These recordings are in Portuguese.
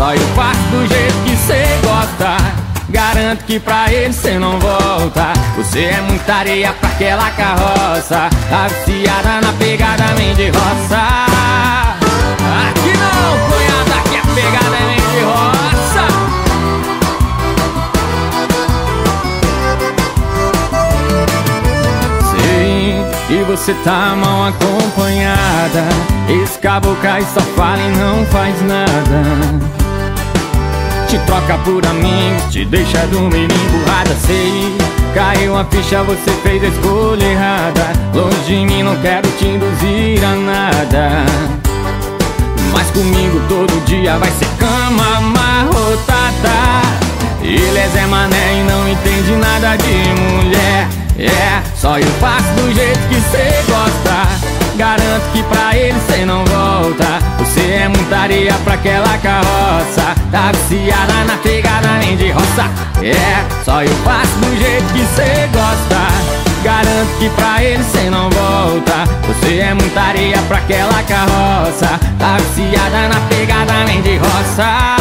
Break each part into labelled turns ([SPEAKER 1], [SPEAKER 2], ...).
[SPEAKER 1] só eu faço do jeito que cê gosta. Garanto que pra ele cê não volta. Você é muita areia pra aquela carroça. Tá viciada na pegada nem de roça. Aqui não, cunhada, que a pegada é de roça. Sim, e você tá mal acompanhada. Esse caboclo cai só fala e não faz nada te troca por amigos, te deixa dormir emburrada Sei, caiu a ficha, você fez a escolha errada. Longe de mim, não quero te induzir a nada. Mas comigo todo dia vai ser cama amarrotada. Ele é Zé Mané e não entende nada de mulher. É, só eu faço do jeito que cê gosta. Garanto que pra ele cê não volta Areia pra aquela carroça. Tá viciada na pegada nem de roça. É, só eu faço do jeito que cê gosta. Garanto que pra ele cê não volta. Você é muita areia pra aquela carroça. Tá viciada na pegada nem de roça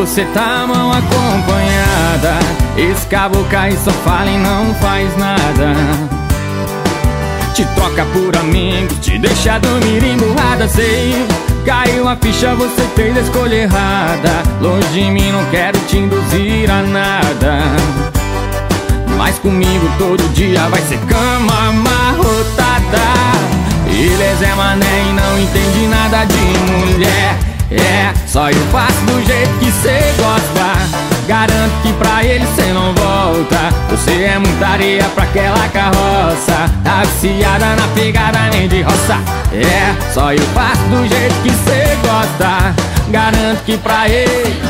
[SPEAKER 1] você tá mal acompanhada. Esse cabo cai só fala e não faz nada. Te troca por amigos, te deixa dormir emburrada Sei, caiu a ficha, você fez a escolha errada. Longe de mim, não quero te induzir a nada. Mas comigo todo dia vai ser cama é, só eu faço do jeito que cê gosta. Garanto que pra ele cê não volta. Você é muita areia pra aquela carroça. Tá viciada na pegada nem de roça. É, só eu faço do jeito que cê gosta. Garanto que pra ele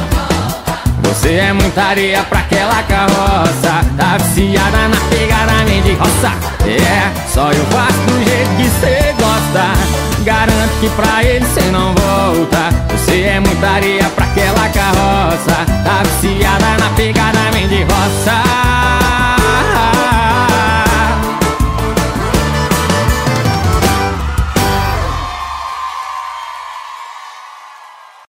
[SPEAKER 1] você é muita areia pra aquela carroça. Tá viciada na pegada nem de roça. É, só eu faço Garanto que pra ele cê não volta. Você é muita areia pra aquela carroça. Tá viciada na